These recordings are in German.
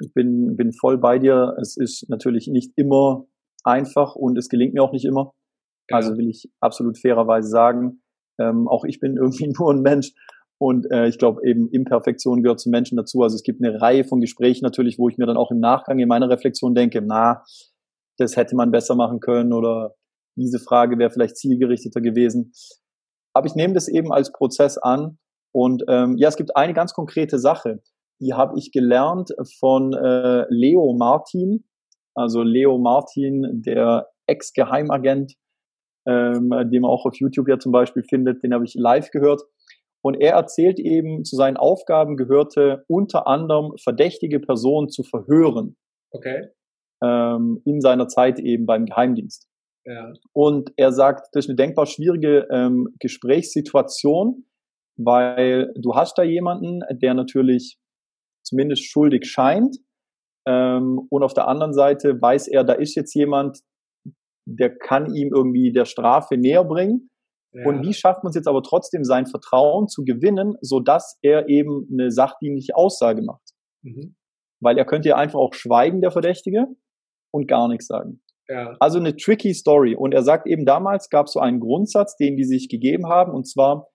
Ich bin, bin voll bei dir. Es ist natürlich nicht immer einfach und es gelingt mir auch nicht immer. Ja. Also will ich absolut fairerweise sagen. Ähm, auch ich bin irgendwie nur ein Mensch und äh, ich glaube eben Imperfektion gehört zum Menschen dazu. Also es gibt eine Reihe von Gesprächen natürlich, wo ich mir dann auch im Nachgang in meiner Reflexion denke, na, das hätte man besser machen können oder diese Frage wäre vielleicht zielgerichteter gewesen. Aber ich nehme das eben als Prozess an. Und ähm, ja, es gibt eine ganz konkrete Sache, die habe ich gelernt von äh, Leo Martin. Also Leo Martin, der Ex-Geheimagent, ähm, den man auch auf YouTube ja zum Beispiel findet, den habe ich live gehört. Und er erzählt eben, zu seinen Aufgaben gehörte unter anderem verdächtige Personen zu verhören. Okay. Ähm, in seiner Zeit eben beim Geheimdienst. Ja. Und er sagt, das ist eine denkbar schwierige ähm, Gesprächssituation, weil du hast da jemanden, der natürlich zumindest schuldig scheint. Ähm, und auf der anderen Seite weiß er, da ist jetzt jemand, der kann ihm irgendwie der Strafe näher bringen. Ja. Und wie schafft man es jetzt aber trotzdem, sein Vertrauen zu gewinnen, sodass er eben eine sachdienliche Aussage macht? Mhm. Weil er könnte ja einfach auch schweigen, der Verdächtige, und gar nichts sagen. Ja. Also eine tricky Story. Und er sagt eben, damals gab es so einen Grundsatz, den die sich gegeben haben, und zwar,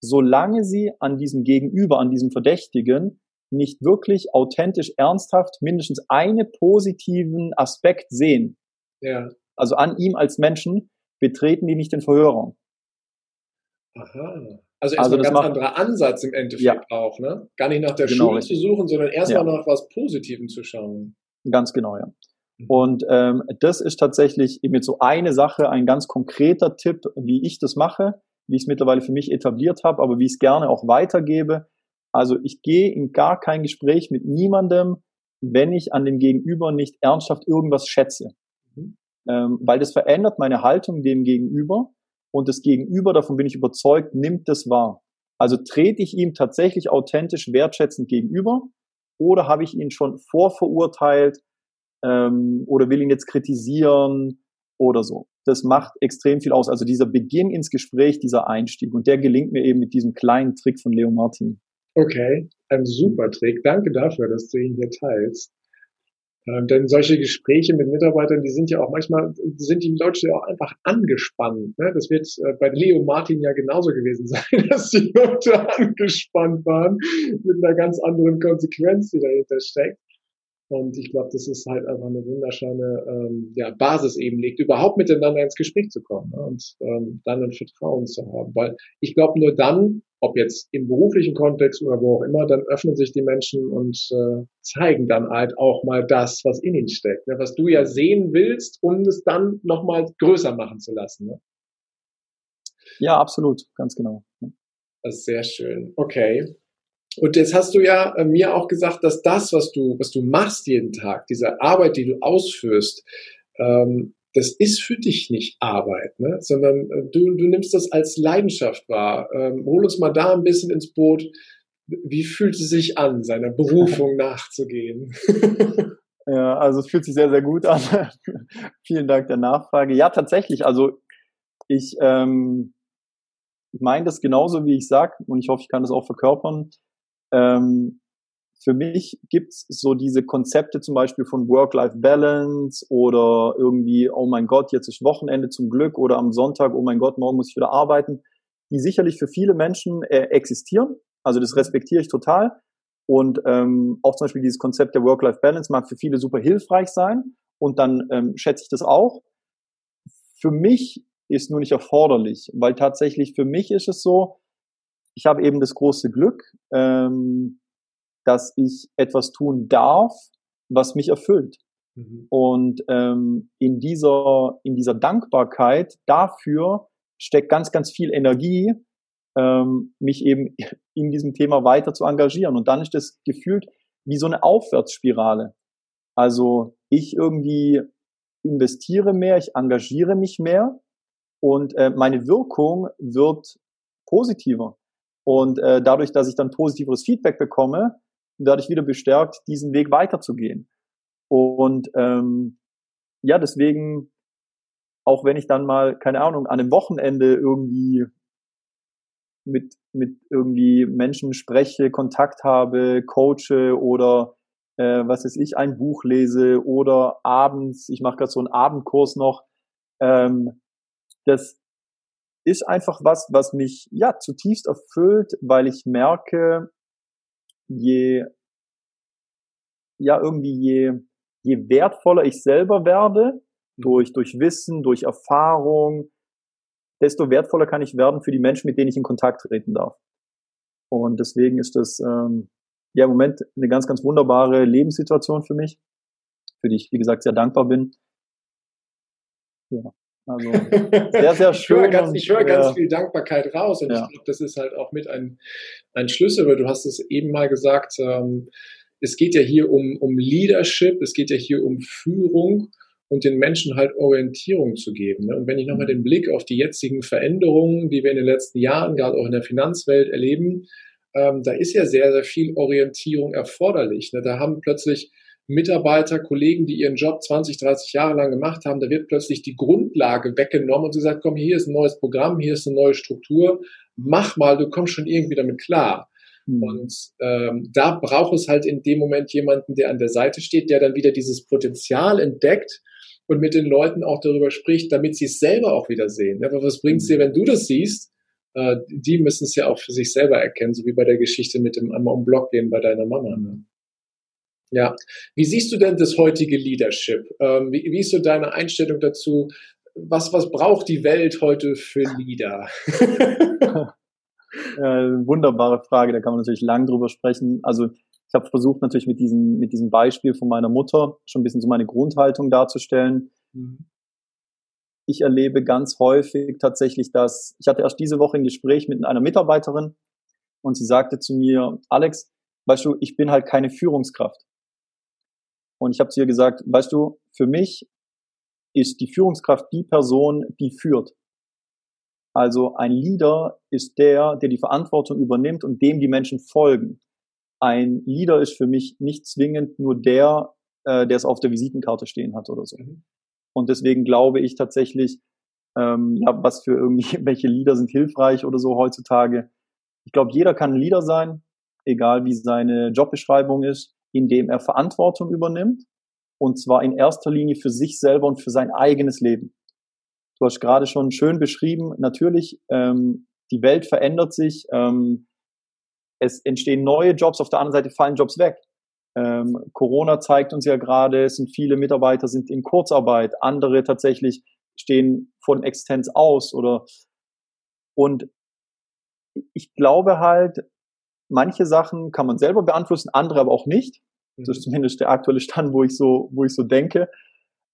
solange sie an diesem Gegenüber, an diesem Verdächtigen nicht wirklich authentisch, ernsthaft mindestens einen positiven Aspekt sehen, ja. also an ihm als Menschen, betreten die nicht den Verhörraum. Aha. Also erstmal also ein ganz macht, anderer Ansatz im Endeffekt ja. auch, ne? Gar nicht nach der genau, Schuld zu suchen, sondern erstmal ja. nach was Positivem zu schauen. Ganz genau, ja. Mhm. Und ähm, das ist tatsächlich eben jetzt so eine Sache, ein ganz konkreter Tipp, wie ich das mache, wie ich es mittlerweile für mich etabliert habe, aber wie ich es gerne auch weitergebe. Also ich gehe in gar kein Gespräch mit niemandem, wenn ich an dem Gegenüber nicht ernsthaft irgendwas schätze. Mhm. Ähm, weil das verändert meine Haltung dem Gegenüber und das Gegenüber, davon bin ich überzeugt, nimmt das wahr. Also trete ich ihm tatsächlich authentisch wertschätzend gegenüber oder habe ich ihn schon vorverurteilt ähm, oder will ihn jetzt kritisieren oder so. Das macht extrem viel aus. Also dieser Beginn ins Gespräch, dieser Einstieg und der gelingt mir eben mit diesem kleinen Trick von Leo Martin. Okay, ein super Trick. Danke dafür, dass du ihn hier teilst. Ähm, denn solche Gespräche mit Mitarbeitern, die sind ja auch manchmal, sind die Leute ja auch einfach angespannt. Ne? Das wird äh, bei Leo Martin ja genauso gewesen sein, dass die Leute angespannt waren mit einer ganz anderen Konsequenz, die dahinter steckt. Und ich glaube, das ist halt einfach eine wunderschöne ähm, ja, Basis eben legt, überhaupt miteinander ins Gespräch zu kommen ne? und ähm, dann ein Vertrauen zu haben. Weil ich glaube, nur dann, ob jetzt im beruflichen Kontext oder wo auch immer, dann öffnen sich die Menschen und äh, zeigen dann halt auch mal das, was in ihnen steckt, ne? was du ja sehen willst, um es dann nochmal größer machen zu lassen. Ne? Ja, absolut, ganz genau. Das ist sehr schön. Okay. Und jetzt hast du ja äh, mir auch gesagt, dass das, was du, was du machst jeden Tag, diese Arbeit, die du ausführst, ähm, das ist für dich nicht Arbeit, ne? sondern äh, du, du nimmst das als Leidenschaft wahr. Ähm, hol uns mal da ein bisschen ins Boot. Wie fühlt es sich an, seiner Berufung nachzugehen? ja, also es fühlt sich sehr, sehr gut an. Vielen Dank der Nachfrage. Ja, tatsächlich. Also ich, ähm, ich meine das genauso, wie ich sag, und ich hoffe, ich kann das auch verkörpern. Ähm, für mich gibt's so diese Konzepte zum Beispiel von Work-Life-Balance oder irgendwie, oh mein Gott, jetzt ist Wochenende zum Glück oder am Sonntag, oh mein Gott, morgen muss ich wieder arbeiten, die sicherlich für viele Menschen äh, existieren. Also das respektiere ich total. Und ähm, auch zum Beispiel dieses Konzept der Work-Life-Balance mag für viele super hilfreich sein. Und dann ähm, schätze ich das auch. Für mich ist nur nicht erforderlich, weil tatsächlich für mich ist es so, ich habe eben das große Glück, ähm, dass ich etwas tun darf, was mich erfüllt. Mhm. Und ähm, in dieser in dieser Dankbarkeit dafür steckt ganz ganz viel Energie, ähm, mich eben in diesem Thema weiter zu engagieren. Und dann ist das gefühlt wie so eine Aufwärtsspirale. Also ich irgendwie investiere mehr, ich engagiere mich mehr und äh, meine Wirkung wird positiver. Und äh, dadurch, dass ich dann positiveres Feedback bekomme, werde ich wieder bestärkt, diesen Weg weiterzugehen. Und ähm, ja, deswegen, auch wenn ich dann mal, keine Ahnung, an einem Wochenende irgendwie mit, mit irgendwie Menschen spreche, Kontakt habe, coache oder äh, was weiß ich, ein Buch lese oder abends, ich mache gerade so einen Abendkurs noch. Ähm, das ist einfach was, was mich ja zutiefst erfüllt, weil ich merke, je ja irgendwie je je wertvoller ich selber werde mhm. durch durch Wissen, durch Erfahrung, desto wertvoller kann ich werden für die Menschen, mit denen ich in Kontakt treten darf. Und deswegen ist das ähm, ja im Moment eine ganz, ganz wunderbare Lebenssituation für mich, für die ich, wie gesagt, sehr dankbar bin. Ja. Also sehr, sehr schön. ich höre ganz, ich höre ganz viel Dankbarkeit raus und ja. ich glaube, das ist halt auch mit ein, ein Schlüssel, weil du hast es eben mal gesagt, ähm, es geht ja hier um, um Leadership, es geht ja hier um Führung und den Menschen halt Orientierung zu geben. Ne? Und wenn ich nochmal den Blick auf die jetzigen Veränderungen, die wir in den letzten Jahren, gerade auch in der Finanzwelt erleben, ähm, da ist ja sehr, sehr viel Orientierung erforderlich. Ne? Da haben plötzlich Mitarbeiter, Kollegen, die ihren Job 20, 30 Jahre lang gemacht haben, da wird plötzlich die Grundlage weggenommen und sie sagt, komm, hier ist ein neues Programm, hier ist eine neue Struktur, mach mal, du kommst schon irgendwie damit klar. Mhm. Und ähm, da braucht es halt in dem Moment jemanden, der an der Seite steht, der dann wieder dieses Potenzial entdeckt und mit den Leuten auch darüber spricht, damit sie es selber auch wieder sehen. Ja, was bringt es dir, wenn du das siehst? Äh, die müssen es ja auch für sich selber erkennen, so wie bei der Geschichte mit dem einmal um Block gehen bei deiner Mama. Ne? Ja. Wie siehst du denn das heutige Leadership? Ähm, wie, wie ist so deine Einstellung dazu? Was, was braucht die Welt heute für Leader? äh, wunderbare Frage, da kann man natürlich lang drüber sprechen. Also ich habe versucht natürlich mit diesem, mit diesem Beispiel von meiner Mutter schon ein bisschen so meine Grundhaltung darzustellen. Mhm. Ich erlebe ganz häufig tatsächlich, dass ich hatte erst diese Woche ein Gespräch mit einer Mitarbeiterin und sie sagte zu mir, Alex, weißt du, ich bin halt keine Führungskraft. Und ich habe zu ihr gesagt, weißt du, für mich ist die Führungskraft die Person, die führt. Also ein Leader ist der, der die Verantwortung übernimmt und dem die Menschen folgen. Ein Leader ist für mich nicht zwingend nur der, äh, der es auf der Visitenkarte stehen hat oder so. Mhm. Und deswegen glaube ich tatsächlich, ähm, ja, was für irgendwie, welche Lieder sind hilfreich oder so heutzutage. Ich glaube, jeder kann ein Leader sein, egal wie seine Jobbeschreibung ist indem er Verantwortung übernimmt und zwar in erster Linie für sich selber und für sein eigenes Leben. Du hast gerade schon schön beschrieben, natürlich, ähm, die Welt verändert sich, ähm, es entstehen neue Jobs, auf der anderen Seite fallen Jobs weg. Ähm, Corona zeigt uns ja gerade, es sind viele Mitarbeiter sind in Kurzarbeit, andere tatsächlich stehen dem Existenz aus oder und ich glaube halt, manche Sachen kann man selber beeinflussen, andere aber auch nicht. Das ist mhm. zumindest der aktuelle Stand, wo ich so, wo ich so denke.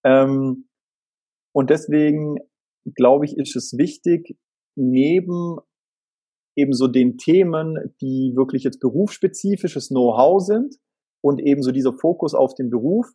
Ähm, und deswegen glaube ich, ist es wichtig, neben eben so den Themen, die wirklich jetzt berufsspezifisches Know-how sind und eben so dieser Fokus auf den Beruf,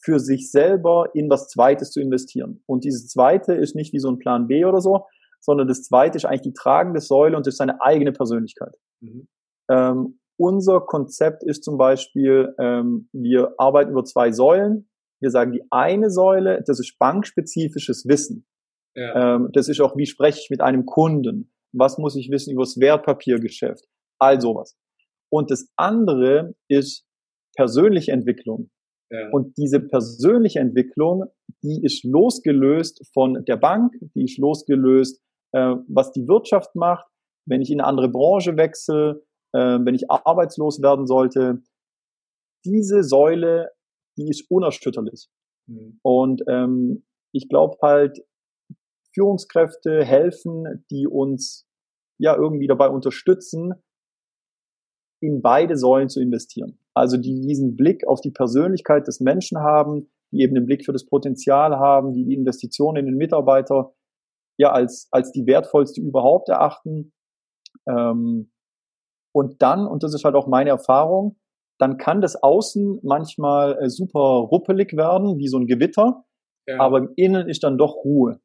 für sich selber in was Zweites zu investieren. Und dieses Zweite ist nicht wie so ein Plan B oder so, sondern das Zweite ist eigentlich die tragende Säule und ist seine eigene Persönlichkeit. Mhm. Ähm, unser Konzept ist zum Beispiel, ähm, wir arbeiten über zwei Säulen. Wir sagen, die eine Säule, das ist bankspezifisches Wissen. Ja. Ähm, das ist auch, wie spreche ich mit einem Kunden? Was muss ich wissen über das Wertpapiergeschäft? All sowas. Und das andere ist persönliche Entwicklung. Ja. Und diese persönliche Entwicklung, die ist losgelöst von der Bank, die ist losgelöst, äh, was die Wirtschaft macht. Wenn ich in eine andere Branche wechsle, äh, wenn ich arbeitslos werden sollte, diese Säule, die ist unerschütterlich. Mhm. Und ähm, ich glaube halt, Führungskräfte helfen, die uns ja irgendwie dabei unterstützen, in beide Säulen zu investieren. Also die diesen Blick auf die Persönlichkeit des Menschen haben, die eben den Blick für das Potenzial haben, die die Investition in den Mitarbeiter ja als, als die wertvollste überhaupt erachten. Ähm, und dann, und das ist halt auch meine Erfahrung, dann kann das Außen manchmal äh, super ruppelig werden, wie so ein Gewitter, ja. aber im Innen ist dann doch Ruhe.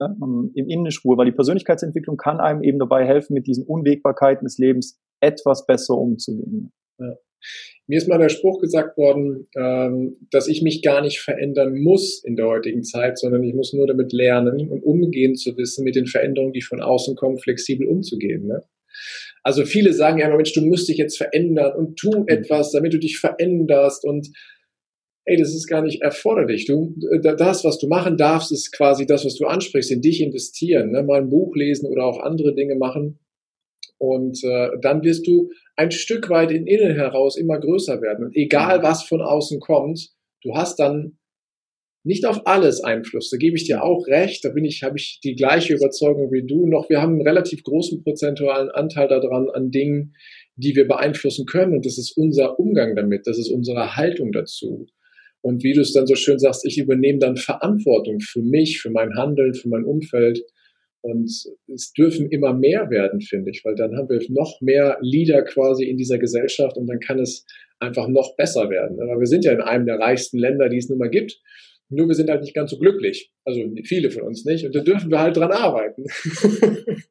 Ja, Im Innen ist Ruhe, weil die Persönlichkeitsentwicklung kann einem eben dabei helfen, mit diesen Unwägbarkeiten des Lebens etwas besser umzugehen. Ja. Mir ist mal der Spruch gesagt worden, ähm, dass ich mich gar nicht verändern muss in der heutigen Zeit, sondern ich muss nur damit lernen und umgehen zu wissen, mit den Veränderungen, die von außen kommen, flexibel umzugehen. Ne? Also viele sagen ja immer, Mensch, du musst dich jetzt verändern und tu mhm. etwas, damit du dich veränderst und ey, das ist gar nicht erforderlich. Du, das, was du machen darfst, ist quasi das, was du ansprichst, in dich investieren, ne? mal ein Buch lesen oder auch andere Dinge machen. Und äh, dann wirst du ein Stück weit in innen heraus immer größer werden. Und egal mhm. was von außen kommt, du hast dann nicht auf alles Einfluss. Da gebe ich dir auch recht. Da bin ich, habe ich die gleiche Überzeugung wie du. Noch wir haben einen relativ großen prozentualen Anteil daran an Dingen, die wir beeinflussen können. Und das ist unser Umgang damit. Das ist unsere Haltung dazu. Und wie du es dann so schön sagst, ich übernehme dann Verantwortung für mich, für mein Handeln, für mein Umfeld. Und es dürfen immer mehr werden, finde ich, weil dann haben wir noch mehr Leader quasi in dieser Gesellschaft und dann kann es einfach noch besser werden. Aber wir sind ja in einem der reichsten Länder, die es nun mal gibt. Nur wir sind halt nicht ganz so glücklich. Also viele von uns nicht. Und da dürfen wir halt dran arbeiten.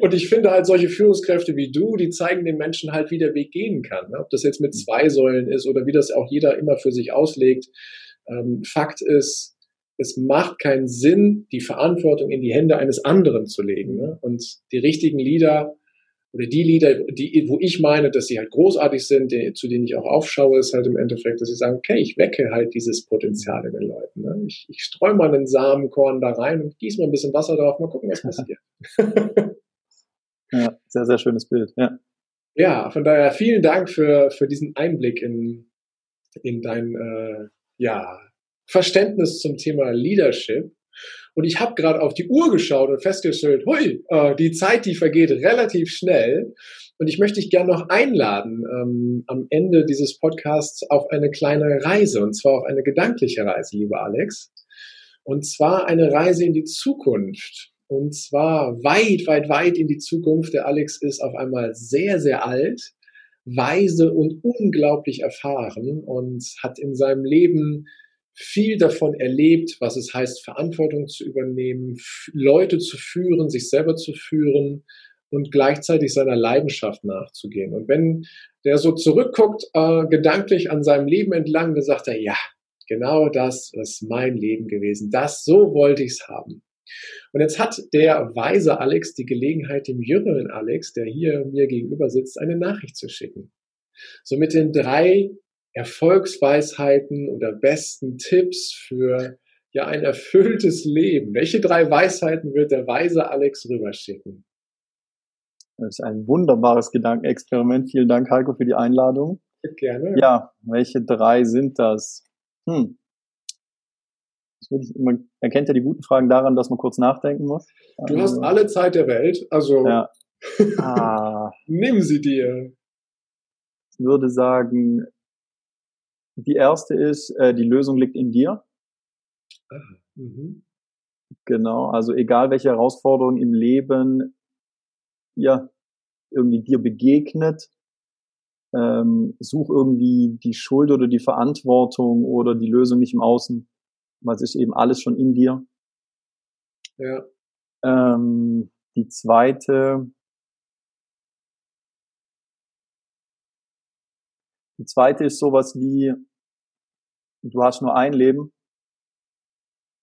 und ich finde halt solche Führungskräfte wie du, die zeigen den Menschen halt, wie der Weg gehen kann. Ob das jetzt mit zwei Säulen ist oder wie das auch jeder immer für sich auslegt. Ähm, Fakt ist, es macht keinen Sinn, die Verantwortung in die Hände eines anderen zu legen. Ne? Und die richtigen Leader oder die Lieder, die, wo ich meine, dass sie halt großartig sind, die, zu denen ich auch aufschaue, ist halt im Endeffekt, dass sie sagen, okay, ich wecke halt dieses Potenzial in den Leuten. Ne? Ich, ich streue mal einen Samenkorn da rein und gieße mal ein bisschen Wasser drauf, mal gucken, was passiert. ja, sehr, sehr schönes Bild, ja. Ja, von daher vielen Dank für, für diesen Einblick in, in dein, äh, ja, Verständnis zum Thema Leadership. Und ich habe gerade auf die Uhr geschaut und festgestellt, hui, äh, die Zeit, die vergeht relativ schnell. Und ich möchte dich gerne noch einladen, ähm, am Ende dieses Podcasts auf eine kleine Reise, und zwar auf eine gedankliche Reise, lieber Alex. Und zwar eine Reise in die Zukunft. Und zwar weit, weit, weit in die Zukunft. Der Alex ist auf einmal sehr, sehr alt, weise und unglaublich erfahren und hat in seinem Leben viel davon erlebt, was es heißt, Verantwortung zu übernehmen, Leute zu führen, sich selber zu führen und gleichzeitig seiner Leidenschaft nachzugehen. Und wenn der so zurückguckt, äh, gedanklich an seinem Leben entlang, dann sagt er, ja, genau das ist mein Leben gewesen. Das, so wollte ich es haben. Und jetzt hat der weise Alex die Gelegenheit, dem jüngeren Alex, der hier mir gegenüber sitzt, eine Nachricht zu schicken. So mit den drei Erfolgsweisheiten oder besten Tipps für ja ein erfülltes Leben? Welche drei Weisheiten wird der weise Alex rüberschicken? Das ist ein wunderbares Gedankenexperiment. Vielen Dank, Heiko, für die Einladung. Gerne. Ja, welche drei sind das? Hm. Man erkennt ja die guten Fragen daran, dass man kurz nachdenken muss. Du also, hast alle Zeit der Welt, also ja. ah. nimm sie dir. Ich würde sagen, die erste ist, äh, die Lösung liegt in dir. Mhm. Genau, also egal welche Herausforderung im Leben ja irgendwie dir begegnet, ähm, such irgendwie die Schuld oder die Verantwortung oder die Lösung nicht im Außen, weil es ist eben alles schon in dir. Ja. Ähm, die zweite, die zweite ist sowas wie, du hast nur ein Leben,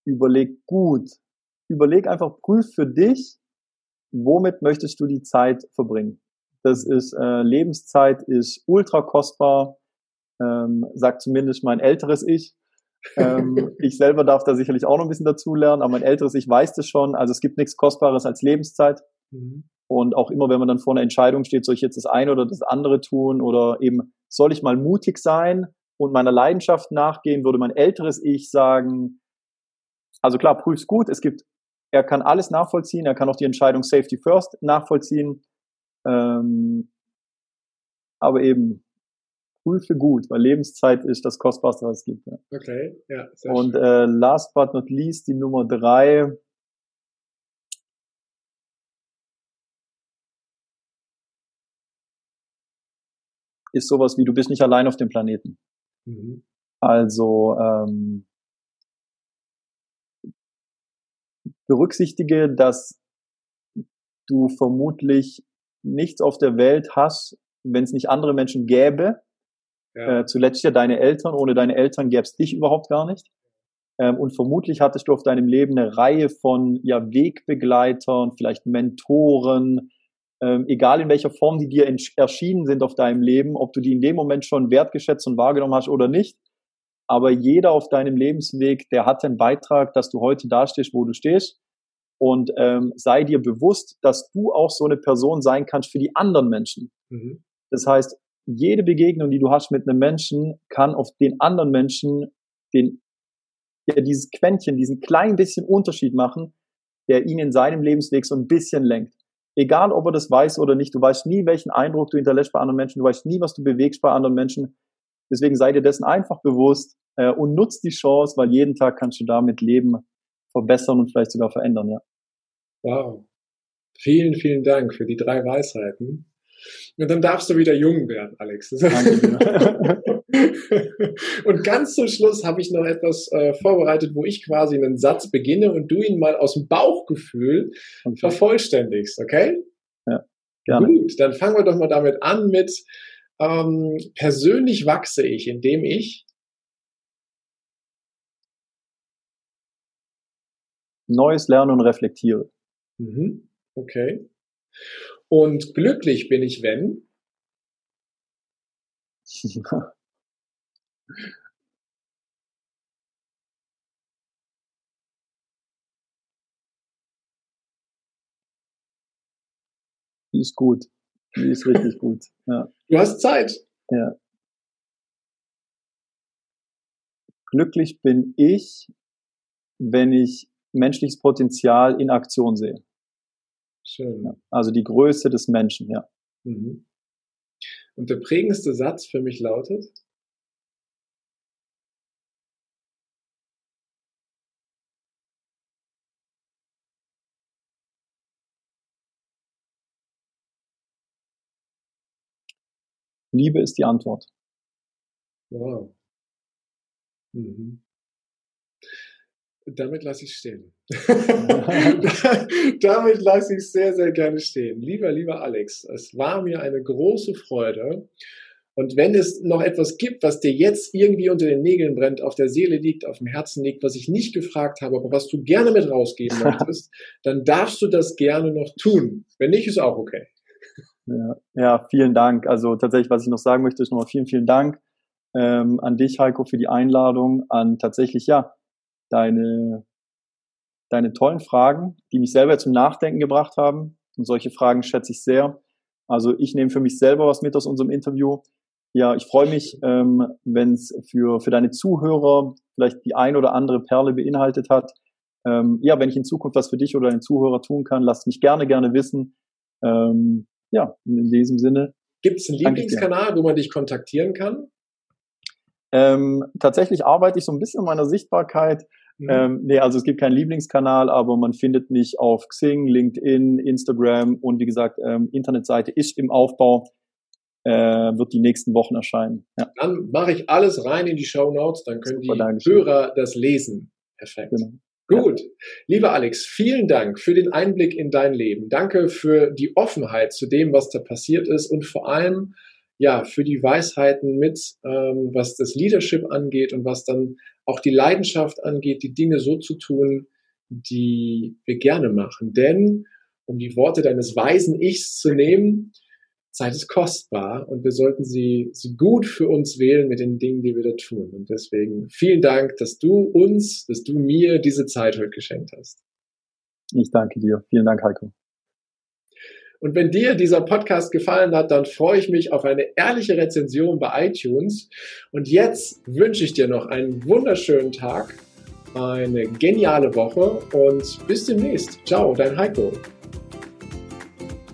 überleg gut. Überleg einfach, prüf für dich, womit möchtest du die Zeit verbringen. Das ist, äh, Lebenszeit ist ultra kostbar, ähm, sagt zumindest mein älteres Ich. ähm, ich selber darf da sicherlich auch noch ein bisschen dazu lernen, aber mein älteres Ich weiß das schon. Also es gibt nichts Kostbares als Lebenszeit. Mhm. Und auch immer, wenn man dann vor einer Entscheidung steht, soll ich jetzt das eine oder das andere tun oder eben soll ich mal mutig sein und meiner Leidenschaft nachgehen, würde mein älteres Ich sagen, also klar, prüf's gut, es gibt, er kann alles nachvollziehen, er kann auch die Entscheidung Safety First nachvollziehen, ähm, aber eben prüfe gut, weil Lebenszeit ist das Kostbarste, was es gibt. Ja. Okay, ja. Und äh, last but not least, die Nummer drei, ist sowas wie, du bist nicht allein auf dem Planeten. Mhm. Also ähm, berücksichtige, dass du vermutlich nichts auf der Welt hast, wenn es nicht andere Menschen gäbe. Ja. Äh, zuletzt ja deine Eltern. Ohne deine Eltern gäbe es dich überhaupt gar nicht. Ähm, und vermutlich hattest du auf deinem Leben eine Reihe von ja, Wegbegleitern, vielleicht Mentoren, ähm, egal in welcher Form die dir erschienen sind auf deinem Leben, ob du die in dem Moment schon wertgeschätzt und wahrgenommen hast oder nicht. Aber jeder auf deinem Lebensweg, der hat einen Beitrag, dass du heute dastehst, wo du stehst. Und ähm, sei dir bewusst, dass du auch so eine Person sein kannst für die anderen Menschen. Mhm. Das heißt, jede Begegnung, die du hast mit einem Menschen, kann auf den anderen Menschen den, ja, dieses Quäntchen, diesen kleinen bisschen Unterschied machen, der ihn in seinem Lebensweg so ein bisschen lenkt. Egal, ob er das weiß oder nicht, du weißt nie, welchen Eindruck du hinterlässt bei anderen Menschen, du weißt nie, was du bewegst bei anderen Menschen. Deswegen sei dir dessen einfach bewusst äh, und nutzt die Chance, weil jeden Tag kannst du damit Leben verbessern und vielleicht sogar verändern, ja. Wow. Vielen, vielen Dank für die drei Weisheiten. Und dann darfst du wieder jung werden, Alex. und ganz zum Schluss habe ich noch etwas äh, vorbereitet, wo ich quasi einen Satz beginne und du ihn mal aus dem Bauchgefühl okay. vervollständigst, okay? Ja, gerne. Gut, dann fangen wir doch mal damit an mit ähm, persönlich wachse ich, indem ich Neues lerne und reflektiere. Mhm. Okay. Und glücklich bin ich, wenn? Die ist gut. Die ist richtig gut. Ja. Du hast Zeit. Ja. Glücklich bin ich, wenn ich menschliches Potenzial in Aktion sehe. Schön. Ja, also die Größe des Menschen, ja. Mhm. Und der prägendste Satz für mich lautet? Liebe ist die Antwort. Wow. Mhm. Damit lasse ich stehen. Damit lasse ich sehr, sehr gerne stehen. Lieber, lieber Alex, es war mir eine große Freude. Und wenn es noch etwas gibt, was dir jetzt irgendwie unter den Nägeln brennt, auf der Seele liegt, auf dem Herzen liegt, was ich nicht gefragt habe, aber was du gerne mit rausgeben möchtest, dann darfst du das gerne noch tun. Wenn nicht, ist auch okay. Ja, ja vielen Dank. Also tatsächlich, was ich noch sagen möchte, ist nochmal vielen, vielen Dank ähm, an dich, Heiko, für die Einladung, an tatsächlich, ja, deine, deine tollen Fragen, die mich selber zum Nachdenken gebracht haben. Und solche Fragen schätze ich sehr. Also ich nehme für mich selber was mit aus unserem Interview. Ja, ich freue mich, ähm, wenn es für, für deine Zuhörer vielleicht die ein oder andere Perle beinhaltet hat. Ähm, ja, wenn ich in Zukunft was für dich oder deine Zuhörer tun kann, lasst mich gerne, gerne wissen. Ähm, ja, in diesem Sinne. Gibt es einen Lieblingskanal, wo man dich kontaktieren kann? Ähm, tatsächlich arbeite ich so ein bisschen an meiner Sichtbarkeit. Mhm. Ähm, nee, also es gibt keinen Lieblingskanal, aber man findet mich auf Xing, LinkedIn, Instagram und wie gesagt, ähm, Internetseite ist im Aufbau, äh, wird die nächsten Wochen erscheinen. Ja. Dann mache ich alles rein in die Show Notes, dann können Super, die Hörer das lesen. Perfekt. Genau. Gut. Lieber Alex, vielen Dank für den Einblick in dein Leben. Danke für die Offenheit zu dem, was da passiert ist und vor allem ja, für die Weisheiten mit, ähm, was das Leadership angeht und was dann auch die Leidenschaft angeht, die Dinge so zu tun, die wir gerne machen. Denn, um die Worte deines weisen Ichs zu nehmen, Zeit ist kostbar und wir sollten sie, sie gut für uns wählen mit den Dingen, die wir da tun. Und deswegen vielen Dank, dass du uns, dass du mir diese Zeit heute geschenkt hast. Ich danke dir. Vielen Dank, Heiko. Und wenn dir dieser Podcast gefallen hat, dann freue ich mich auf eine ehrliche Rezension bei iTunes. Und jetzt wünsche ich dir noch einen wunderschönen Tag, eine geniale Woche und bis demnächst. Ciao, dein Heiko.